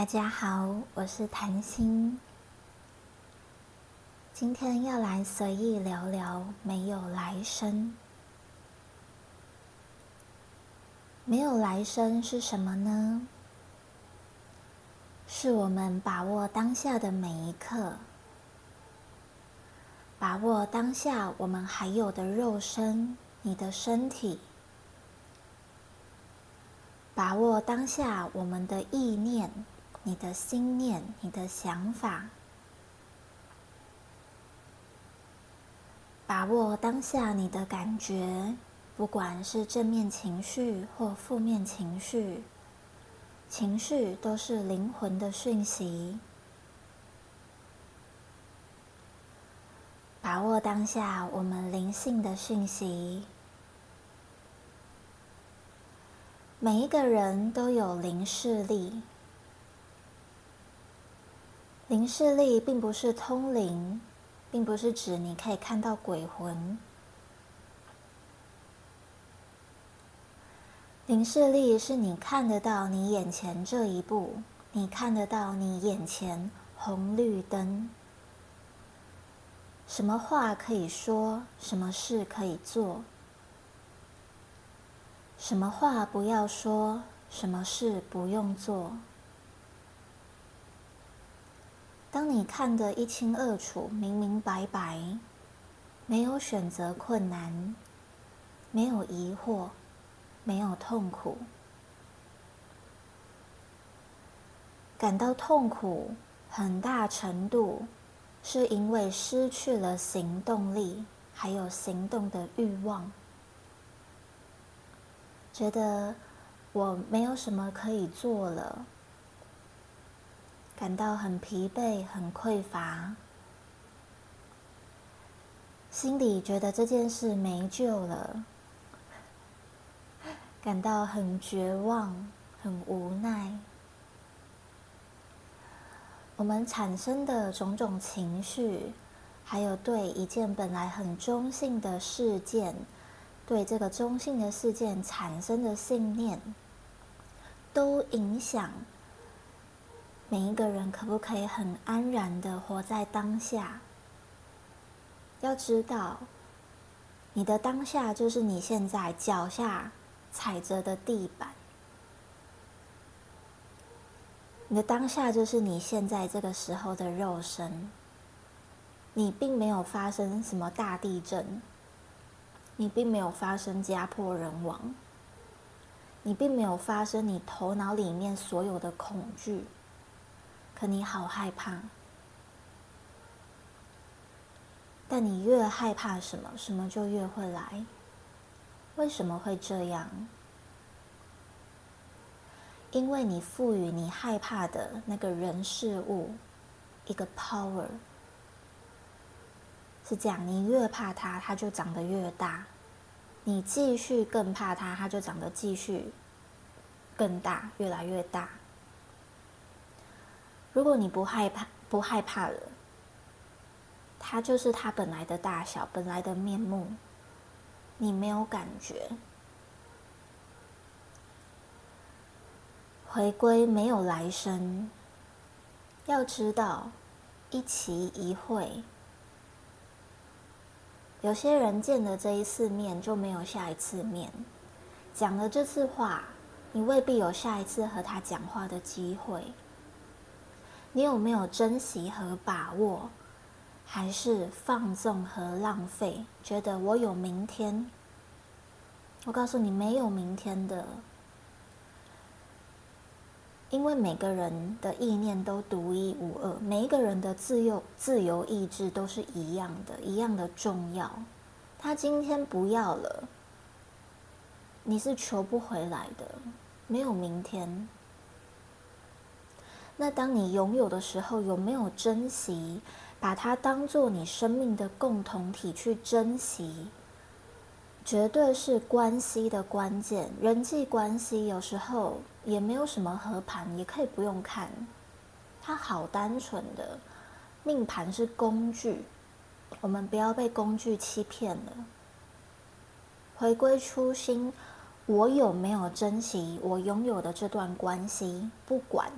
大家好，我是谭心。今天要来随意聊聊没有来生。没有来生是什么呢？是我们把握当下的每一刻，把握当下我们还有的肉身，你的身体。把握当下我们的意念，你的心念，你的想法。把握当下你的感觉，不管是正面情绪或负面情绪，情绪都是灵魂的讯息。把握当下我们灵性的讯息。每一个人都有灵视力，灵视力并不是通灵，并不是指你可以看到鬼魂。灵视力是你看得到你眼前这一步，你看得到你眼前红绿灯，什么话可以说，什么事可以做。什么话不要说，什么事不用做。当你看得一清二楚、明明白白，没有选择困难，没有疑惑，没有痛苦，感到痛苦，很大程度是因为失去了行动力，还有行动的欲望。觉得我没有什么可以做了，感到很疲惫、很匮乏，心里觉得这件事没救了，感到很绝望、很无奈。我们产生的种种情绪，还有对一件本来很中性的事件。对这个中性的事件产生的信念，都影响每一个人可不可以很安然的活在当下。要知道，你的当下就是你现在脚下踩着的地板，你的当下就是你现在这个时候的肉身。你并没有发生什么大地震。你并没有发生家破人亡，你并没有发生你头脑里面所有的恐惧，可你好害怕。但你越害怕什么，什么就越会来。为什么会这样？因为你赋予你害怕的那个人事物一个 power。是这样，你越怕它，它就长得越大；你继续更怕它，它就长得继续更大，越来越大。如果你不害怕，不害怕了，它就是它本来的大小，本来的面目，你没有感觉。回归没有来生，要知道一期一会。有些人见了这一次面就没有下一次面，讲了这次话，你未必有下一次和他讲话的机会。你有没有珍惜和把握，还是放纵和浪费？觉得我有明天？我告诉你，没有明天的。因为每个人的意念都独一无二，每一个人的自由自由意志都是一样的，一样的重要。他今天不要了，你是求不回来的，没有明天。那当你拥有的时候，有没有珍惜？把它当做你生命的共同体去珍惜？绝对是关系的关键，人际关系有时候也没有什么和盘，也可以不用看，它好单纯的命盘是工具，我们不要被工具欺骗了，回归初心，我有没有珍惜我拥有的这段关系？不管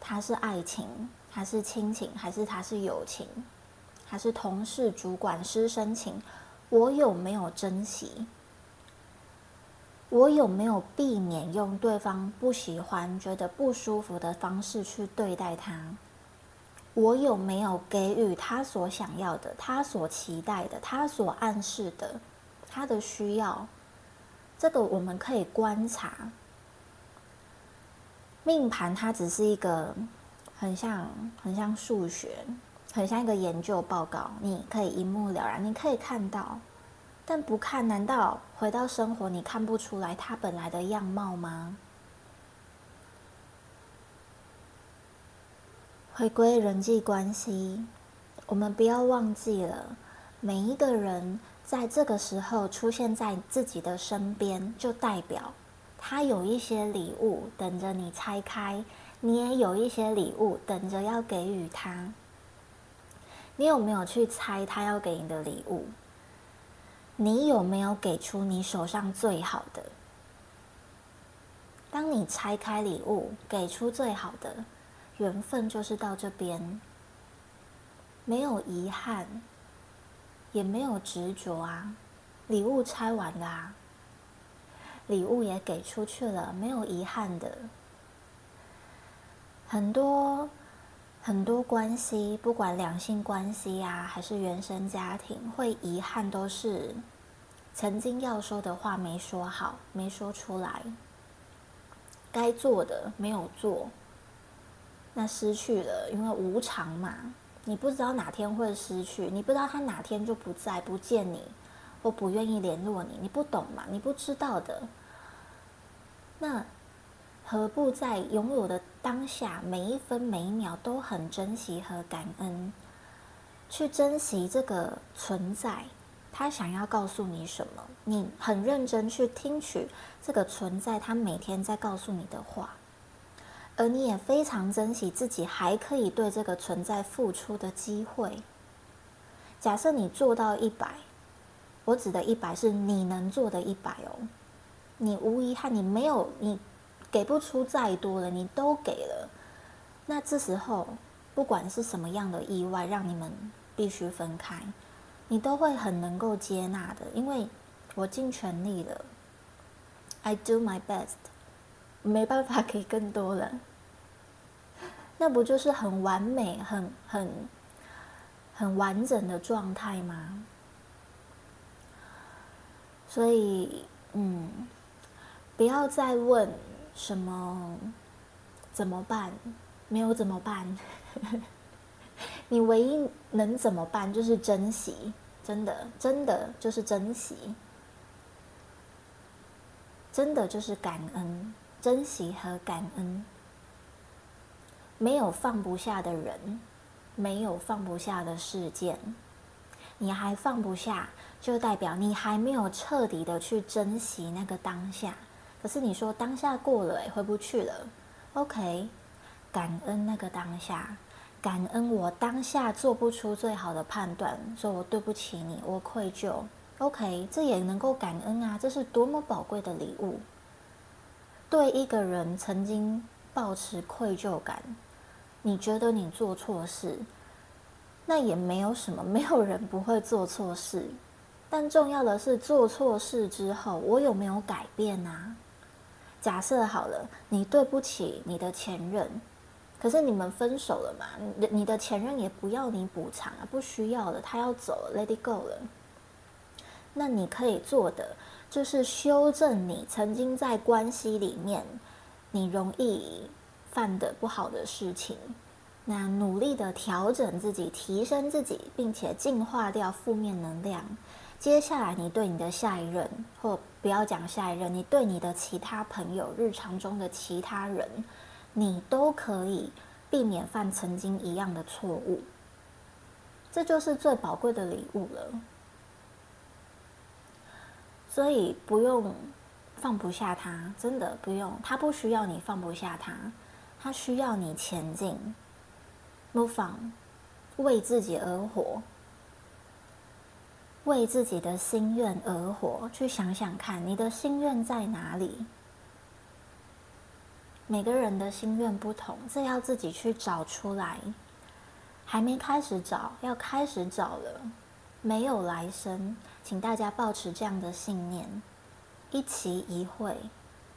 他是爱情，还是亲情，还是他是友情，还是同事、主管、师生情？我有没有珍惜？我有没有避免用对方不喜欢、觉得不舒服的方式去对待他？我有没有给予他所想要的、他所期待的、他所暗示的、他的需要？这个我们可以观察。命盘它只是一个很像、很像数学，很像一个研究报告，你可以一目了然，你可以看到。但不看，难道回到生活你看不出来他本来的样貌吗？回归人际关系，我们不要忘记了，每一个人在这个时候出现在自己的身边，就代表他有一些礼物等着你拆开，你也有一些礼物等着要给予他。你有没有去猜他要给你的礼物？你有没有给出你手上最好的？当你拆开礼物，给出最好的，缘分就是到这边，没有遗憾，也没有执着啊。礼物拆完啦，礼物也给出去了，没有遗憾的。很多很多关系，不管两性关系呀，还是原生家庭，会遗憾都是。曾经要说的话没说好，没说出来；该做的没有做，那失去了，因为无常嘛，你不知道哪天会失去，你不知道他哪天就不在，不见你，或不愿意联络你，你不懂嘛，你不知道的。那何不在拥有的当下，每一分每一秒都很珍惜和感恩，去珍惜这个存在。他想要告诉你什么？你很认真去听取这个存在，他每天在告诉你的话，而你也非常珍惜自己还可以对这个存在付出的机会。假设你做到一百，我指的一百是你能做的一百哦，你无遗憾，你没有，你给不出再多了，你都给了。那这时候，不管是什么样的意外，让你们必须分开。你都会很能够接纳的，因为我尽全力了，I do my best，没办法给更多了，那不就是很完美、很很很完整的状态吗？所以，嗯，不要再问什么怎么办，没有怎么办。你唯一能怎么办？就是珍惜，真的，真的就是珍惜，真的就是感恩，珍惜和感恩。没有放不下的人，没有放不下的事件，你还放不下，就代表你还没有彻底的去珍惜那个当下。可是你说当下过了，回不去了，OK，感恩那个当下。感恩我当下做不出最好的判断，说我对不起你，我愧疚。OK，这也能够感恩啊，这是多么宝贵的礼物。对一个人曾经抱持愧疚感，你觉得你做错事，那也没有什么，没有人不会做错事。但重要的是做错事之后，我有没有改变啊？假设好了，你对不起你的前任。可是你们分手了嘛？你的前任也不要你补偿啊，不需要了，他要走了，Let it go 了。那你可以做的就是修正你曾经在关系里面你容易犯的不好的事情，那努力的调整自己，提升自己，并且净化掉负面能量。接下来你对你的下一任，或不要讲下一任，你对你的其他朋友，日常中的其他人。你都可以避免犯曾经一样的错误，这就是最宝贵的礼物了。所以不用放不下他，真的不用，他不需要你放不下他，他需要你前进，move on，为自己而活，为自己的心愿而活。去想想看，你的心愿在哪里？每个人的心愿不同，这要自己去找出来。还没开始找，要开始找了。没有来生，请大家保持这样的信念：一期一会，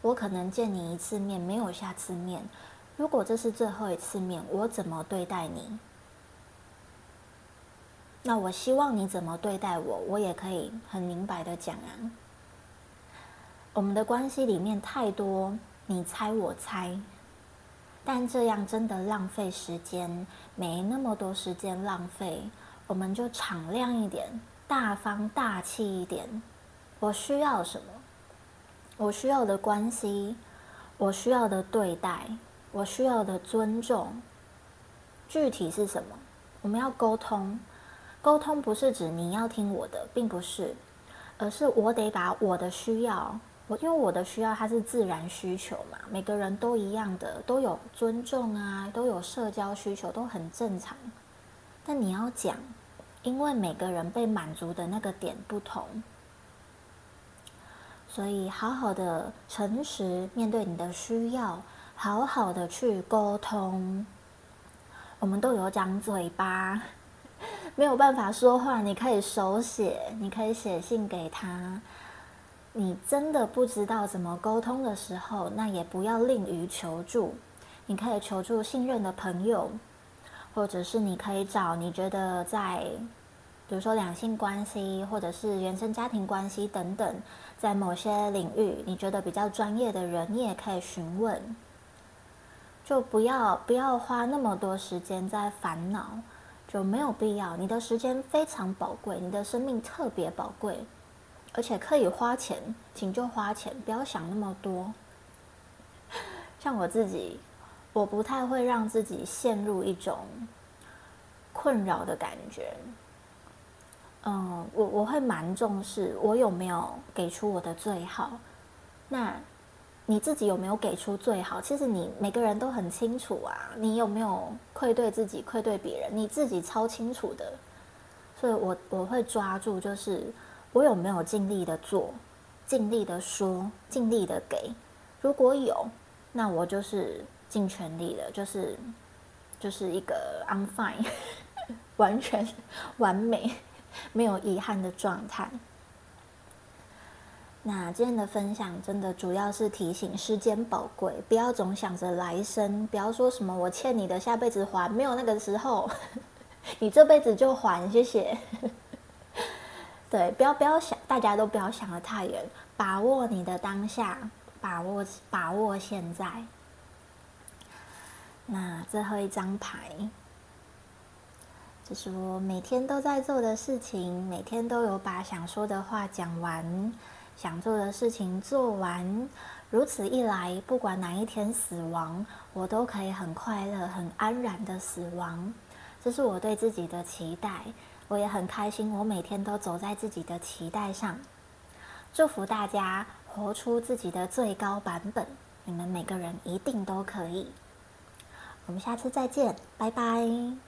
我可能见你一次面，没有下次面。如果这是最后一次面，我怎么对待你？那我希望你怎么对待我，我也可以很明白的讲啊。我们的关系里面太多你猜我猜，但这样真的浪费时间，没那么多时间浪费，我们就敞亮一点，大方大气一点。我需要什么？我需要的关系，我需要的对待。我需要的尊重，具体是什么？我们要沟通，沟通不是指你要听我的，并不是，而是我得把我的需要，我因为我的需要它是自然需求嘛，每个人都一样的，都有尊重啊，都有社交需求，都很正常。但你要讲，因为每个人被满足的那个点不同，所以好好的诚实面对你的需要。好好的去沟通，我们都有张嘴巴，没有办法说话。你可以手写，你可以写信给他。你真的不知道怎么沟通的时候，那也不要吝于求助。你可以求助信任的朋友，或者是你可以找你觉得在，比如说两性关系，或者是原生家庭关系等等，在某些领域你觉得比较专业的人，你也可以询问。就不要不要花那么多时间在烦恼，就没有必要。你的时间非常宝贵，你的生命特别宝贵，而且可以花钱，请就花钱，不要想那么多。像我自己，我不太会让自己陷入一种困扰的感觉。嗯，我我会蛮重视我有没有给出我的最好。那。你自己有没有给出最好？其实你每个人都很清楚啊，你有没有愧对自己、愧对别人？你自己超清楚的。所以我我会抓住，就是我有没有尽力的做、尽力的说、尽力的给。如果有，那我就是尽全力了，就是就是一个 I'm fine，完全完美、没有遗憾的状态。那今天的分享真的主要是提醒时间宝贵，不要总想着来生，不要说什么我欠你的下辈子还，没有那个时候，你这辈子就还，谢谢。对，不要不要想，大家都不要想的太远，把握你的当下，把握把握现在。那最后一张牌，就是我每天都在做的事情，每天都有把想说的话讲完。想做的事情做完，如此一来，不管哪一天死亡，我都可以很快乐、很安然的死亡。这是我对自己的期待，我也很开心。我每天都走在自己的期待上，祝福大家活出自己的最高版本。你们每个人一定都可以。我们下次再见，拜拜。